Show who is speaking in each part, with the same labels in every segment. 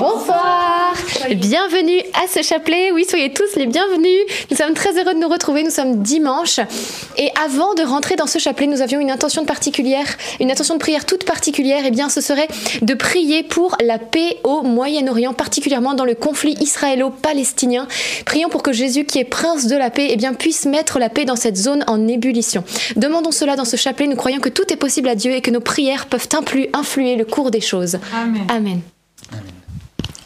Speaker 1: Bonsoir Bienvenue à ce chapelet. Oui, soyez tous les bienvenus. Nous sommes très heureux de nous retrouver. Nous sommes dimanche. Et avant de rentrer dans ce chapelet, nous avions une intention particulière, une intention de prière toute particulière. Et eh bien, ce serait de prier pour la paix au Moyen-Orient, particulièrement dans le conflit israélo-palestinien. Prions pour que Jésus, qui est prince de la paix, eh bien, puisse mettre la paix dans cette zone en ébullition. Demandons cela dans ce chapelet. Nous croyons que tout est possible à Dieu et que nos prières peuvent influer le cours des choses.
Speaker 2: Amen.
Speaker 1: Amen.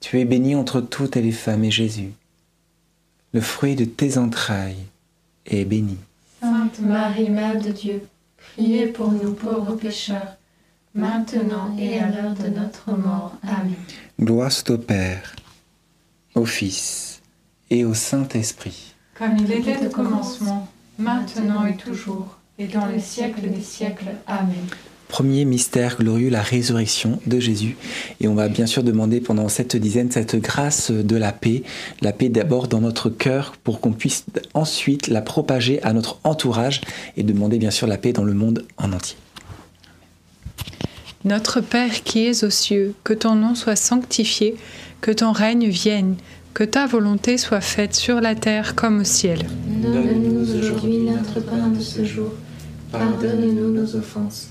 Speaker 3: Tu es bénie entre toutes les femmes et Jésus, le fruit de tes entrailles, est béni.
Speaker 4: Sainte Marie, Mère de Dieu, priez pour nous pauvres pécheurs, maintenant et à l'heure de notre mort. Amen.
Speaker 3: Gloire au Père, au Fils et au Saint-Esprit.
Speaker 4: Comme il était au commencement, maintenant et toujours, et dans les siècles des siècles. Amen.
Speaker 3: Premier mystère glorieux, la résurrection de Jésus. Et on va bien sûr demander pendant cette dizaine cette grâce de la paix, la paix d'abord dans notre cœur pour qu'on puisse ensuite la propager à notre entourage et demander bien sûr la paix dans le monde en entier.
Speaker 2: Notre Père qui es aux cieux, que ton nom soit sanctifié, que ton règne vienne, que ta volonté soit faite sur la terre comme au ciel.
Speaker 4: Donne-nous aujourd'hui notre pain de ce jour. Pardonne-nous nos offenses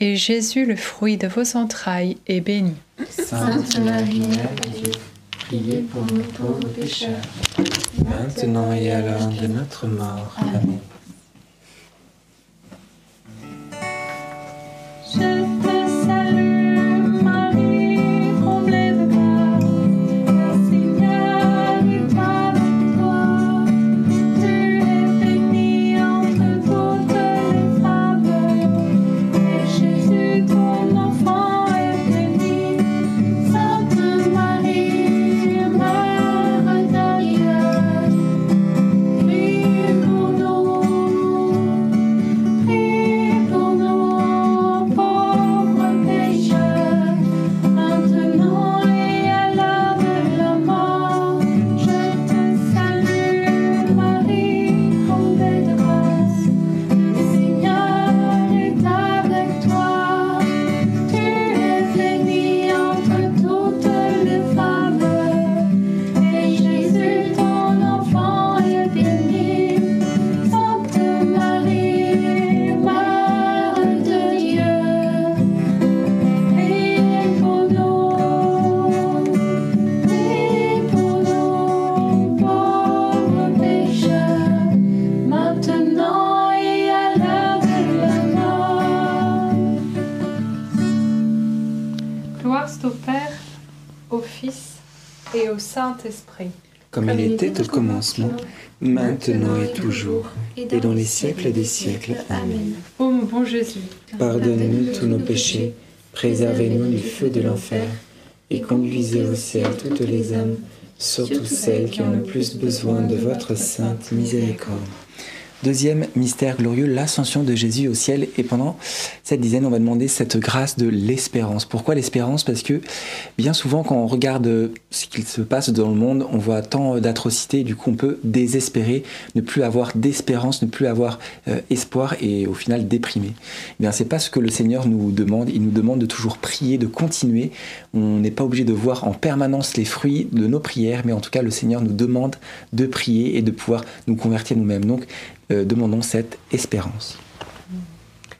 Speaker 5: et Jésus, le fruit de vos entrailles, est béni.
Speaker 3: Sainte Marie, Mère de Dieu, priez pour nous pauvres pécheurs, maintenant et à l'heure de notre mort. Amen. Était au commencement, maintenant et toujours, et dans les siècles des siècles. Amen.
Speaker 5: Ô mon bon Jésus,
Speaker 3: Pardonne-nous tous nos péchés, préservez-nous du feu de l'enfer, et conduisez au ciel toutes les âmes, surtout celles qui ont le plus besoin de votre sainte miséricorde. Deuxième mystère glorieux, l'ascension de Jésus au ciel. Et pendant cette dizaine, on va demander cette grâce de l'espérance. Pourquoi l'espérance? Parce que bien souvent, quand on regarde ce qu'il se passe dans le monde, on voit tant d'atrocités. Du coup, on peut désespérer, ne plus avoir d'espérance, ne plus avoir euh, espoir et au final déprimer. Eh bien, c'est pas ce que le Seigneur nous demande. Il nous demande de toujours prier, de continuer. On n'est pas obligé de voir en permanence les fruits de nos prières, mais en tout cas, le Seigneur nous demande de prier et de pouvoir nous convertir nous-mêmes. Donc, euh, demandons cette espérance.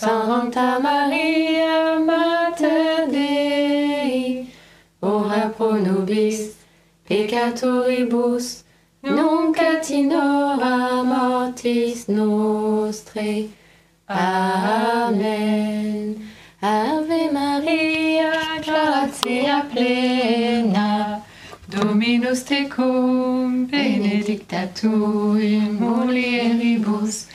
Speaker 2: Sancta Maria, Mater ora pro nobis peccatoribus, nunc et mortis nostrae. Amen. Ave Maria, gratia plena, Dominus tecum, benedicta tu in mulieribus,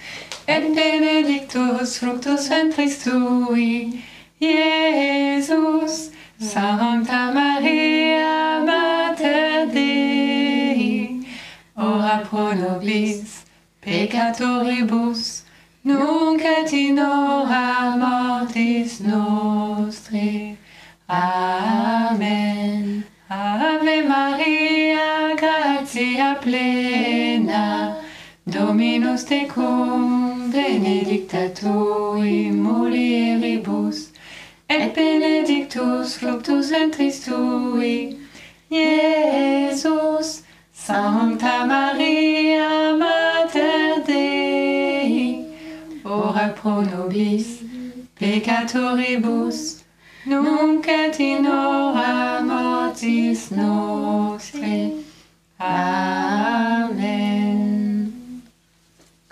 Speaker 2: et benedictus fructus ventris tui, Iesus. Sancta Maria, Mater Dei, ora pro nobis peccatoribus, nunc et mortis nostrae. Amen. Ave Maria, gratia plena, Dominus tecum, benedicta tu in mulieribus, et benedictus fructus ventris tui, Iesus. Sancta Maria, Mater Dei, ora pro nobis peccatoribus, nunc et in mortis nostrae. Amen.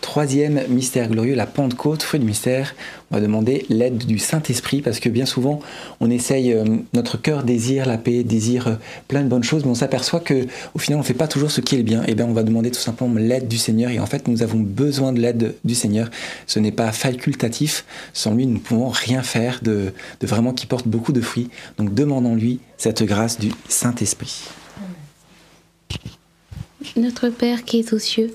Speaker 3: Troisième mystère glorieux, la Pentecôte, fruit du mystère. On va demander l'aide du Saint-Esprit parce que bien souvent, on essaye, euh, notre cœur désire la paix, désire euh, plein de bonnes choses, mais on s'aperçoit que au final, on ne fait pas toujours ce qui est le bien. Et bien, on va demander tout simplement l'aide du Seigneur. Et en fait, nous avons besoin de l'aide du Seigneur. Ce n'est pas facultatif. Sans lui, nous ne pouvons rien faire de, de vraiment qui porte beaucoup de fruits. Donc, demandons-lui cette grâce du Saint-Esprit.
Speaker 6: Notre Père qui es aux cieux,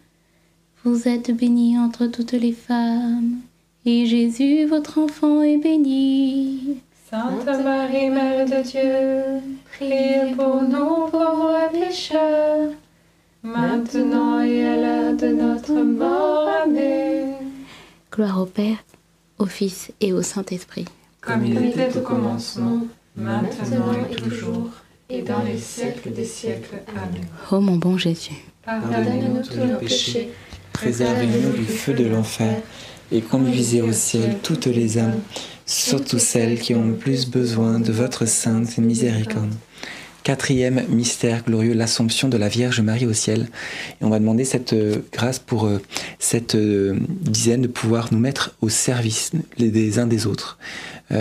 Speaker 6: Vous êtes bénie entre toutes les femmes, et Jésus, votre enfant, est béni.
Speaker 2: Sainte Marie, Mère de Dieu, priez pour nous pauvres pécheurs, maintenant et à l'heure de notre mort. Amen.
Speaker 6: Gloire au Père, au Fils et au Saint-Esprit.
Speaker 2: Comme il était au commencement, maintenant et toujours, et dans les siècles des siècles. Amen.
Speaker 6: Ô mon bon Jésus,
Speaker 2: Pardonne-nous tous nos péchés,
Speaker 3: Préservez-nous du feu de l'enfer et conduisez au ciel toutes les âmes, surtout celles qui ont le plus besoin de votre sainte miséricorde. Quatrième mystère glorieux, l'Assomption de la Vierge Marie au ciel. Et on va demander cette euh, grâce pour euh, cette euh, dizaine de pouvoir nous mettre au service des uns des autres.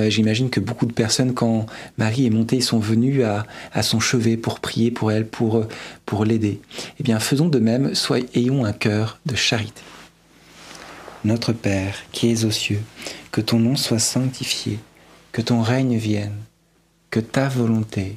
Speaker 3: J'imagine que beaucoup de personnes, quand Marie est montée, sont venues à, son chevet pour prier pour elle, pour, pour l'aider. Eh bien, faisons de même, soit ayons un cœur de charité. Notre Père, qui es aux cieux, que ton nom soit sanctifié, que ton règne vienne, que ta volonté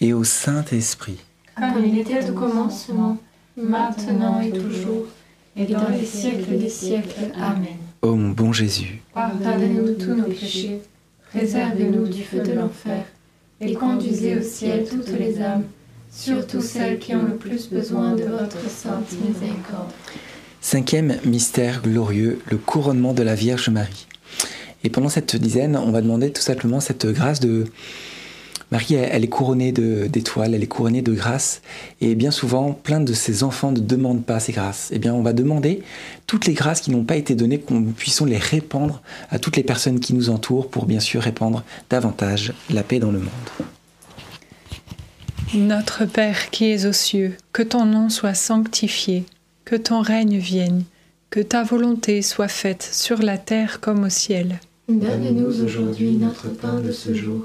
Speaker 3: et au Saint-Esprit.
Speaker 4: Comme il était au commencement, maintenant et toujours, et dans les siècles des siècles. Amen.
Speaker 3: Ô mon bon Jésus,
Speaker 4: Pardonnez-nous tous nos péchés, préservez-nous du feu de l'enfer, et conduisez au ciel toutes les âmes, surtout celles qui ont le plus besoin de votre sainte miséricorde.
Speaker 3: Cinquième mystère glorieux, le couronnement de la Vierge Marie. Et pendant cette dizaine, on va demander tout simplement cette grâce de... Marie, elle, elle est couronnée de- d'étoiles, elle est couronnée de grâces, et bien souvent, plein de ses enfants ne demandent pas ces grâces. Eh bien, on va demander toutes les grâces qui n'ont pas été données, qu'on puisse les répandre à toutes les personnes qui nous entourent pour bien sûr répandre davantage la paix dans le monde.
Speaker 2: Notre Père qui es aux cieux, que ton nom soit sanctifié, que ton règne vienne, que ta volonté soit faite sur la terre comme au ciel.
Speaker 4: Donne-nous aujourd'hui notre pain de ce jour.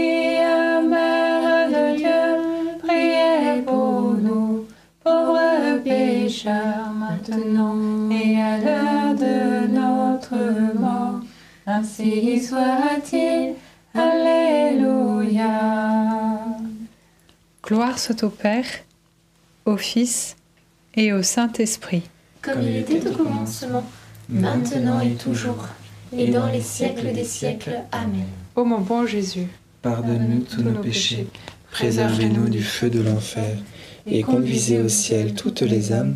Speaker 2: maintenant et à l'heure de notre mort. Ainsi soit-il. Alléluia.
Speaker 5: Gloire soit au Père, au Fils et au Saint-Esprit.
Speaker 2: Comme il était au commencement, maintenant et toujours, et dans les siècles des siècles. Amen.
Speaker 5: Ô mon bon Jésus,
Speaker 3: Pardonne-nous tous nos péchés, préservez-nous du feu de l'enfer, et conduisez au ciel toutes les âmes,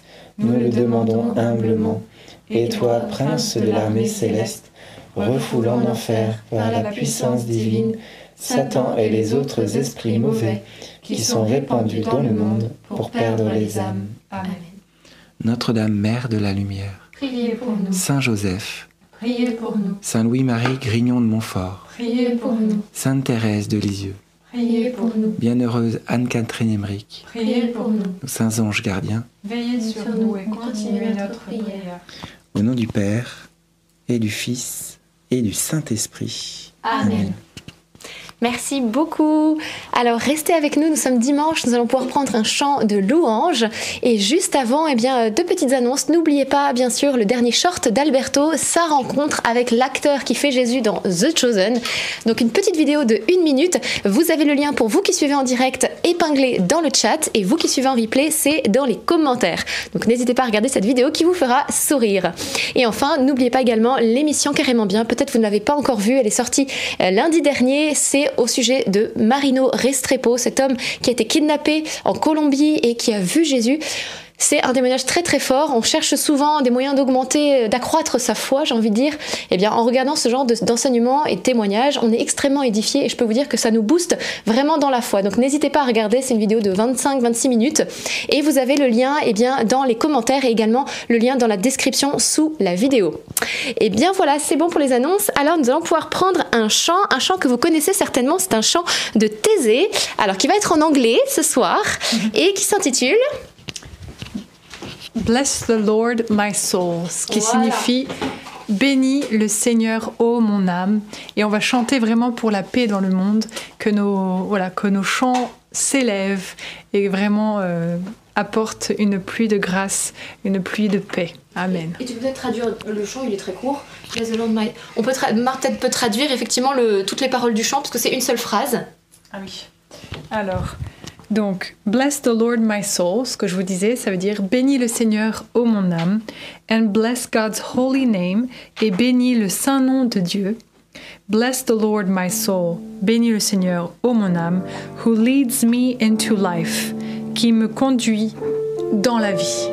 Speaker 3: nous le demandons humblement. Et toi, prince de l'armée céleste, refoule en enfer par la puissance divine Satan et les autres esprits mauvais qui sont répandus dans le monde pour perdre les âmes.
Speaker 2: Amen.
Speaker 3: Notre-Dame, Mère de la Lumière,
Speaker 2: Priez pour nous.
Speaker 3: Saint Joseph,
Speaker 2: Priez pour nous.
Speaker 3: Saint Louis-Marie Grignon de Montfort,
Speaker 2: Priez pour nous.
Speaker 3: Sainte Thérèse de Lisieux,
Speaker 2: Priez pour nous.
Speaker 3: Bienheureuse Anne-Catherine Emmerich,
Speaker 2: Priez pour nous.
Speaker 3: nos saints anges gardiens,
Speaker 5: veillez sur nous et continuez notre
Speaker 2: prière.
Speaker 5: prière.
Speaker 3: au nom du Père et du Fils et du Saint-Esprit.
Speaker 2: Amen.
Speaker 4: Merci beaucoup. Alors restez avec nous, nous sommes dimanche, nous allons pouvoir prendre un chant de louange. Et juste avant, eh bien, deux petites annonces. N'oubliez pas, bien sûr, le dernier short d'Alberto, sa rencontre avec l'acteur qui fait Jésus dans The Chosen. Donc une petite vidéo de une minute. Vous avez le lien pour vous qui suivez en direct épinglé dans le chat et vous qui suivez en replay, c'est dans les commentaires. Donc n'hésitez pas à regarder cette vidéo qui vous fera sourire. Et enfin, n'oubliez pas également l'émission Carrément Bien. Peut-être vous ne l'avez pas encore vue, elle est sortie euh, lundi dernier. C'est au sujet de Marino Restrepo, cet homme qui a été kidnappé en Colombie et qui a vu Jésus. C'est un témoignage très très fort. On cherche souvent des moyens d'augmenter, d'accroître sa foi, j'ai envie de dire. Eh bien, en regardant ce genre de- d'enseignements et de témoignages, on est extrêmement édifié et je peux vous dire que ça nous booste vraiment dans la foi. Donc, n'hésitez pas à regarder. C'est une vidéo de 25-26 minutes et vous avez le lien, eh bien, dans les commentaires et également le lien dans la description sous la vidéo. Et bien voilà, c'est bon pour les annonces. Alors, nous allons pouvoir prendre un chant, un chant que vous connaissez certainement. C'est un chant de Thésée, alors qui va être en anglais ce soir et qui s'intitule
Speaker 5: Bless the Lord, my soul, ce qui
Speaker 4: Voilà.
Speaker 5: signifie Bénis le Seigneur, ô mon âme. Et on va chanter vraiment pour la paix dans le monde, que nos, voilà, que nos chants s'élèvent et vraiment euh, apportent une pluie de grâce, une pluie de paix. Amen.
Speaker 4: Et tu peux peut-être traduire le chant, il est très court. Bless the Lord my- On peut Marthe peut traduire effectivement le- toutes les paroles du chant parce que c'est une seule phrase.
Speaker 5: Ah oui. Alors, donc, bless the Lord my soul, ce que je vous disais, ça veut dire bénis le Seigneur, ô mon âme, and bless God's holy name, et bénis le saint nom de Dieu. Bless the Lord my soul, bénis le Seigneur, ô mon âme, who leads me into life, qui me conduit dans la vie.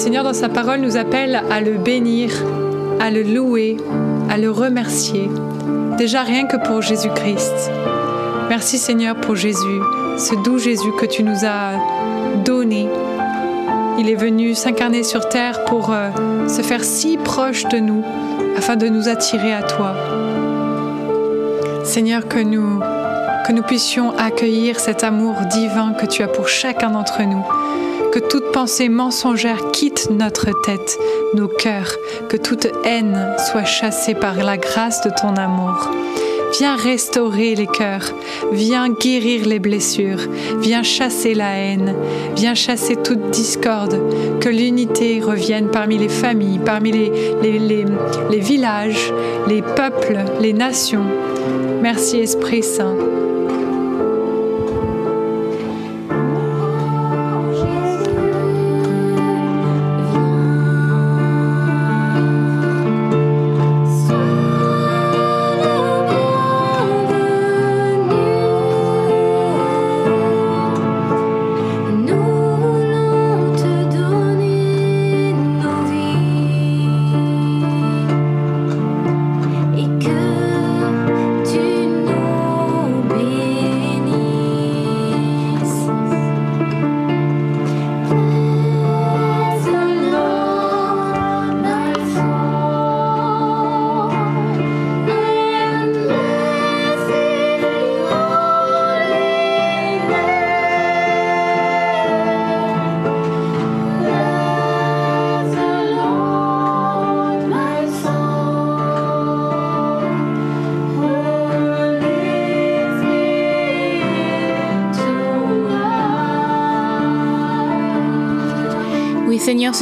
Speaker 2: Seigneur, dans sa parole, nous appelle à le bénir, à le louer, à le remercier. Déjà rien que pour Jésus-Christ. Merci Seigneur pour Jésus, ce doux Jésus que tu nous as donné. Il est venu s'incarner sur terre pour euh, se faire si proche de nous afin de nous attirer à toi. Seigneur, que nous, que nous puissions accueillir cet amour divin que tu as pour chacun d'entre nous. Que toute pensée mensongère quitte notre tête, nos cœurs, que toute haine soit chassée par la grâce de ton amour. Viens restaurer les cœurs, viens guérir les blessures, viens chasser la haine, viens chasser toute discorde, que l'unité revienne parmi les familles, parmi les, villages, les peuples, les nations. Merci Esprit Saint.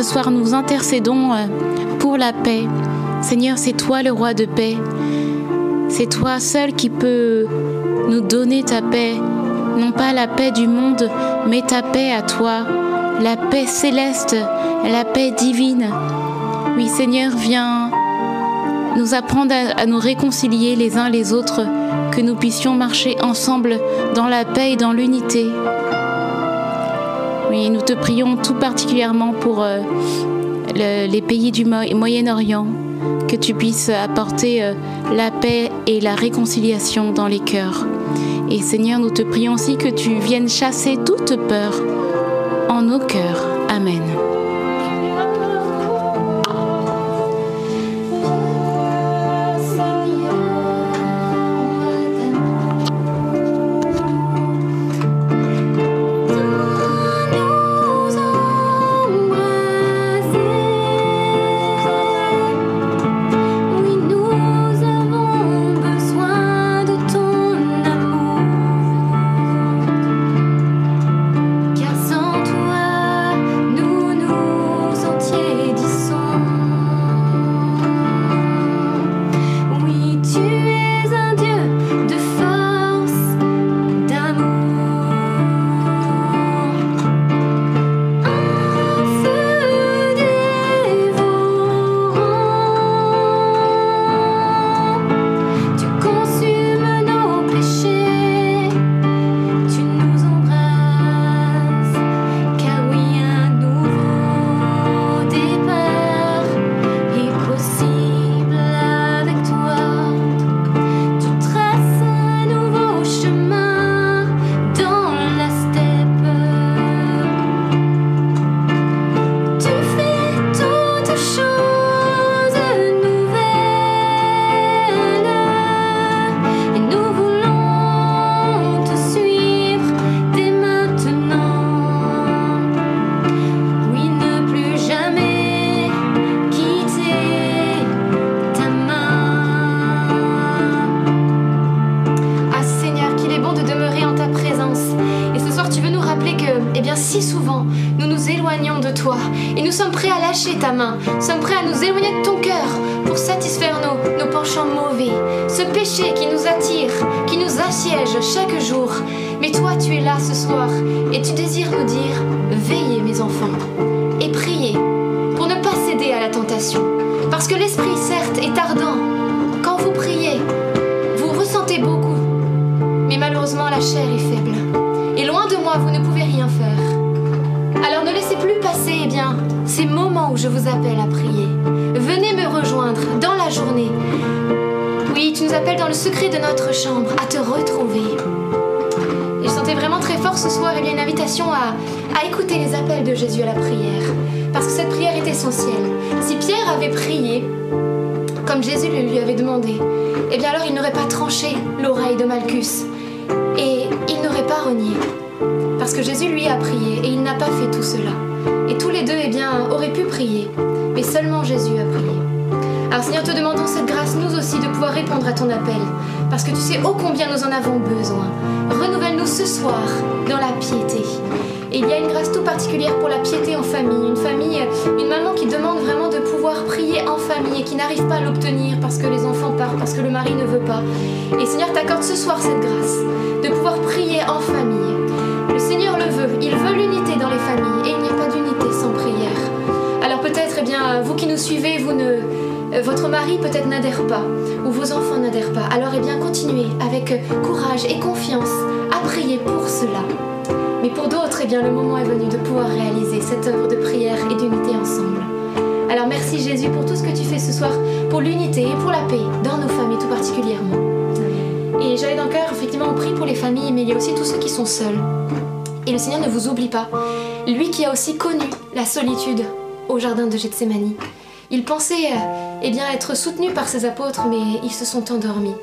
Speaker 6: Soir nous intercédons euh, pour la paix. Seigneur, c'est toi le roi de paix. C'est toi seul qui peux nous donner ta paix. Non pas la paix du monde, mais ta paix à toi. La paix céleste, la paix divine. Oui, Seigneur, viens nous apprendre à, nous réconcilier les uns les autres, que nous puissions marcher ensemble dans la paix et dans l'unité. Oui, nous te prions tout particulièrement pour euh, les pays du Moyen-Orient, que tu puisses apporter euh, la paix et la réconciliation dans les cœurs. Et Seigneur, nous te prions aussi que tu viennes chasser toute peur en nos cœurs. nous
Speaker 4: attire, qui nous assiège chaque jour. Mais toi, tu es là ce soir et tu désires nous dire Veillez, mes enfants, et priez pour ne pas céder à la tentation. Parce que l'esprit, certes, est ardent. Quand vous priez, vous ressentez beaucoup. Mais malheureusement, la chair est faible. Et loin de moi, vous ne pouvez rien faire. Alors ne laissez plus passer, eh ces moments où je vous appelle à prier. Venez me rejoindre dans la journée. Tu nous appelles dans le secret de notre chambre à te retrouver. Et je sentais vraiment très fort ce soir, y a une invitation à, à écouter les appels de Jésus à la prière. Parce que cette prière est essentielle. Si Pierre avait prié, comme Jésus le lui avait demandé, eh bien alors il n'aurait pas tranché l'oreille de Malchus. Et il n'aurait pas renié. Parce que Jésus lui a prié et il n'a pas fait tout cela. Et tous les deux, eh bien, auraient pu prier. Mais seulement Jésus a prié. Alors Seigneur, te demandons cette grâce, nous aussi, de pouvoir répondre à ton appel. Parce que tu sais ô combien nous en avons besoin. Renouvelle-nous ce soir dans la piété. Et il y a une grâce tout particulière pour la piété en famille. Une famille, une maman qui demande vraiment de pouvoir prier en famille et qui n'arrive pas à l'obtenir parce que les enfants partent, parce que le mari ne veut pas. Et Seigneur, t'accorde ce soir cette grâce de pouvoir prier en famille. Le Seigneur le veut, il veut l'unité dans les familles et il n'y a pas d'unité sans prière. Alors peut-être, eh bien, vous qui nous suivez, vous ne, votre mari peut-être n'adhère pas ou vos enfants n'adhèrent pas. Alors eh bien, continuez avec courage et confiance à prier pour cela. Mais pour d'autres, eh bien, le moment est venu de pouvoir réaliser cette œuvre de prière et d'unité ensemble. Alors merci Jésus pour tout ce que tu fais ce soir, pour l'unité et pour la paix dans nos familles tout particulièrement. Et j'avais dans le cœur, effectivement, on prie pour les familles, mais il y a aussi tous ceux qui sont seuls. Et le Seigneur ne vous oublie pas. Lui qui a aussi connu la solitude au jardin de Gethsemane. Il pensait euh, eh bien, être soutenu par ses apôtres, mais ils se sont endormis.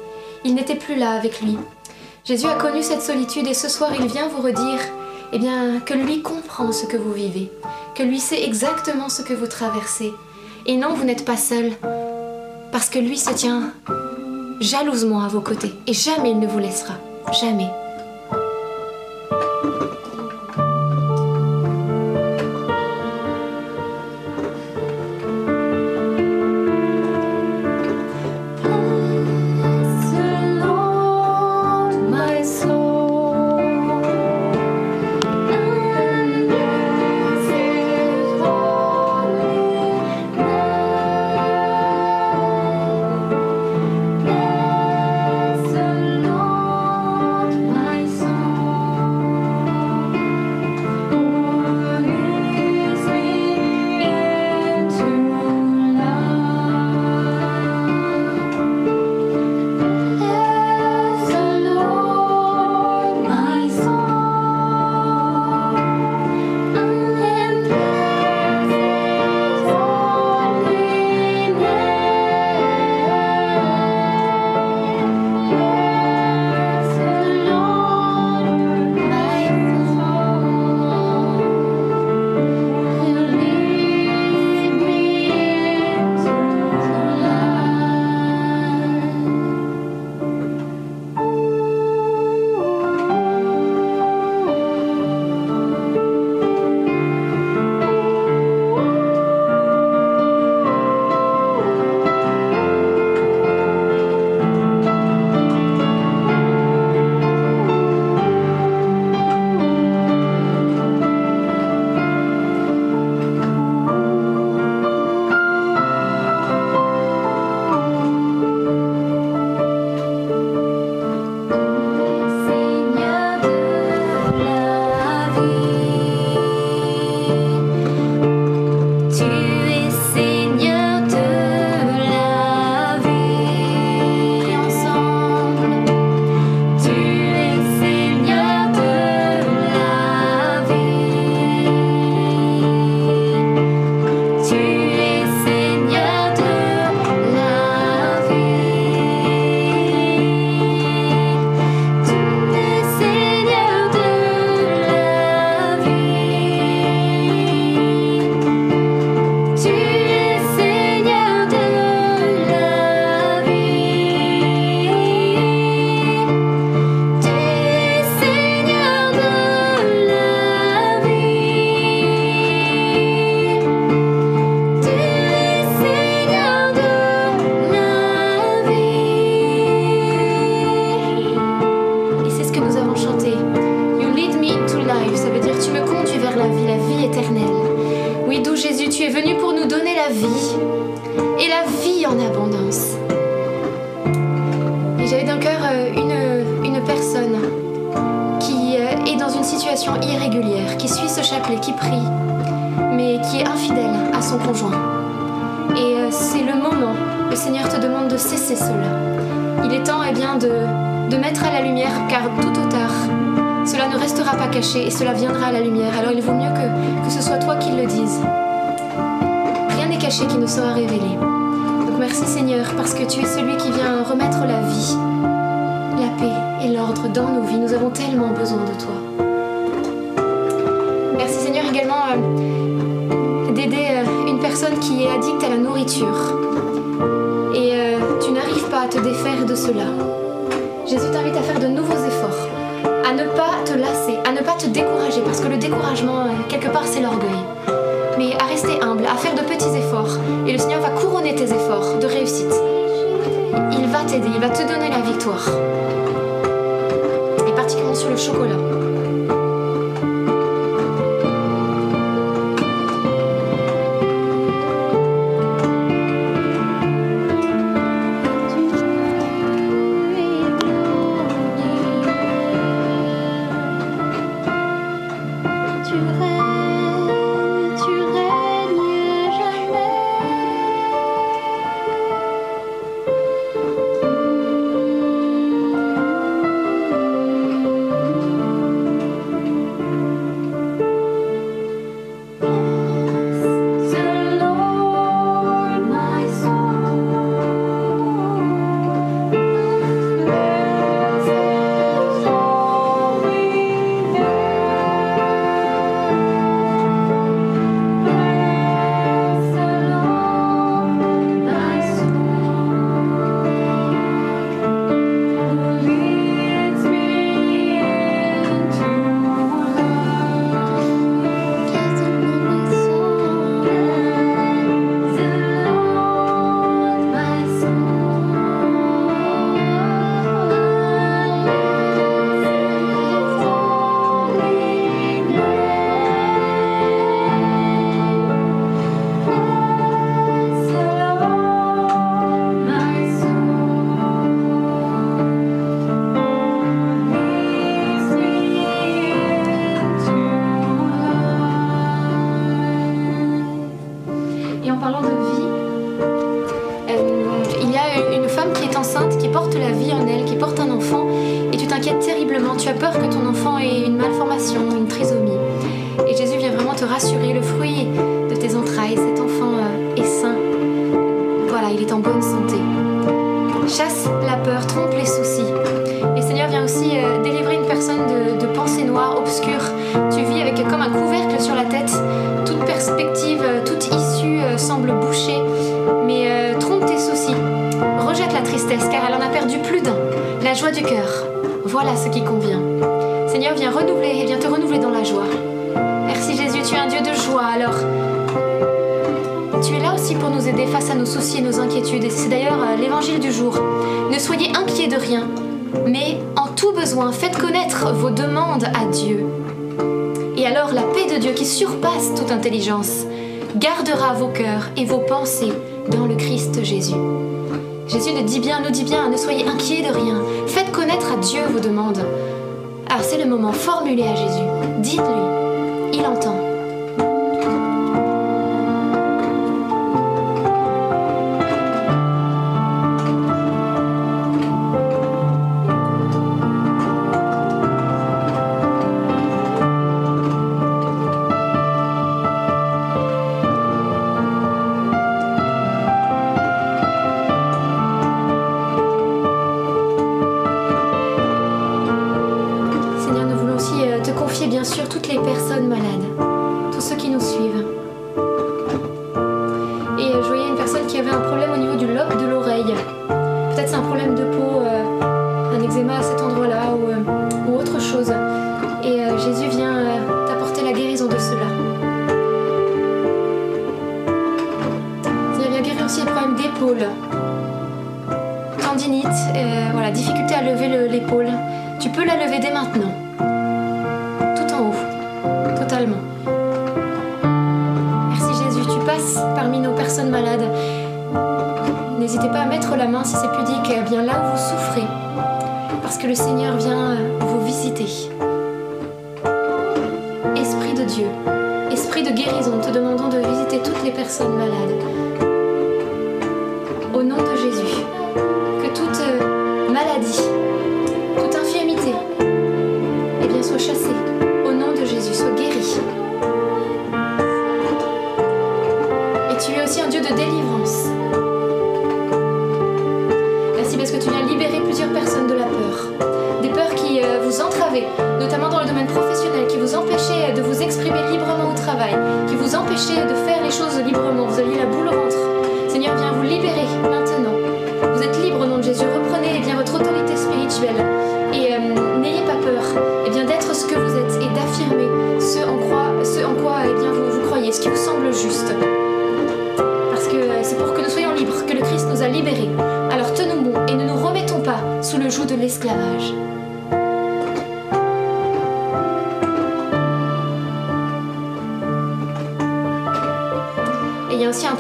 Speaker 4: Ils n'étaient plus là avec lui. Jésus a connu cette solitude et ce soir il vient vous redire eh bien, que lui comprend ce que vous vivez, que lui sait exactement ce que vous traversez. Et non, vous n'êtes pas seul, parce que lui se tient jalousement à vos côtés et jamais il ne vous laissera. Jamais. Et en parlant de vie, euh, il y a une femme qui est enceinte, qui porte la vie en elle, qui porte un enfant, et tu t'inquiètes terriblement. Tu as peur que ton enfant ait une malformation, une trisomie. Et Jésus vient vraiment te rassurer. Le fruit de tes entrailles, cet enfant euh, est sain. Voilà, il est en bonne santé. Chasse la peur, trompe les soucis. Et Seigneur vient aussi euh, délivrer une personne de, de pensées noires, obscures. Tu vis avec comme un couvercle sur la tête. Toute perspective, semble bouchée. Mais euh, trompe tes soucis. Rejette la tristesse car elle en a perdu plus d'un. La joie du cœur. Voilà ce qui convient. Seigneur, viens renouveler et viens te renouveler dans la joie. Merci Jésus, tu es un Dieu de joie. Alors, tu es là aussi pour nous aider face à nos soucis et nos inquiétudes. Et c'est d'ailleurs euh, l'évangile du jour. Ne soyez inquiets de rien, mais en tout besoin, faites connaître vos demandes à Dieu. Et alors la paix de Dieu qui surpasse toute intelligence gardera vos cœurs et vos pensées dans le Christ Jésus. Jésus nous dit bien, nous dit bien, ne soyez inquiets de rien. Faites connaître à Dieu vos demandes. Alors c'est le moment, formulez à Jésus. Dites-lui, il entend. Sûr toutes les personnes malades,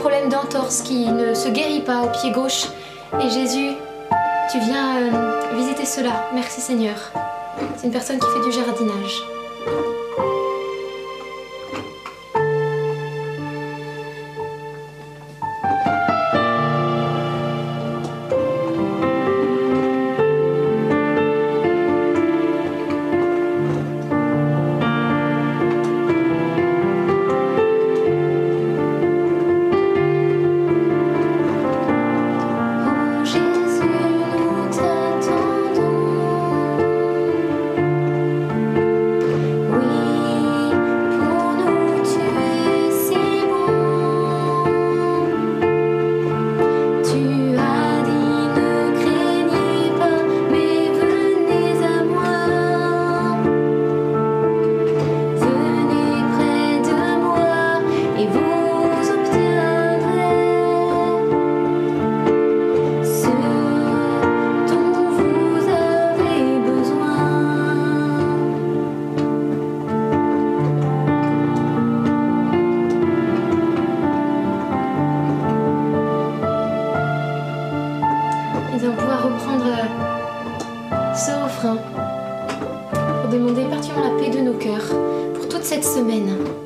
Speaker 4: problème
Speaker 6: d'entorse qui ne se guérit pas au pied gauche. Et Jésus, tu viens euh, visiter cela. Merci Seigneur. C'est une personne qui fait du jardinage. cette semaine.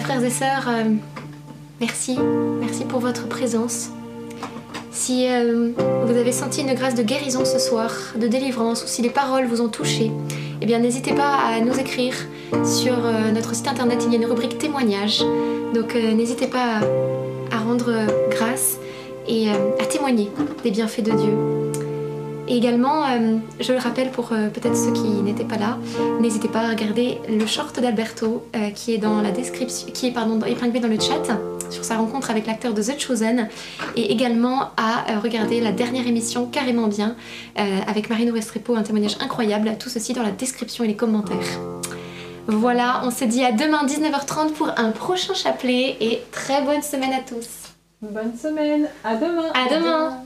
Speaker 6: Frères et sœurs, euh, merci, merci pour votre présence. Si euh, vous avez senti une grâce de guérison ce soir, de délivrance, ou si les paroles vous ont touché, eh bien n'hésitez pas à nous écrire sur euh, notre site internet, il y a une rubrique témoignage. Donc n'hésitez pas à, rendre grâce et à témoigner des bienfaits de Dieu et également, euh, je le rappelle pour euh, peut-être ceux qui n'étaient pas là, n'hésitez pas à regarder le short d'Alberto euh, qui est dans la description, qui est épinglé dans le chat
Speaker 4: sur sa rencontre avec l'acteur de The Chosen et également à regarder la dernière émission Carrément Bien avec Marino Restrepo, un témoignage incroyable, tout ceci dans la description et les commentaires. Voilà, on se dit à demain 19h30 pour un prochain chapelet et très bonne semaine à tous.
Speaker 5: Bonne semaine, à demain. À demain.
Speaker 4: À demain.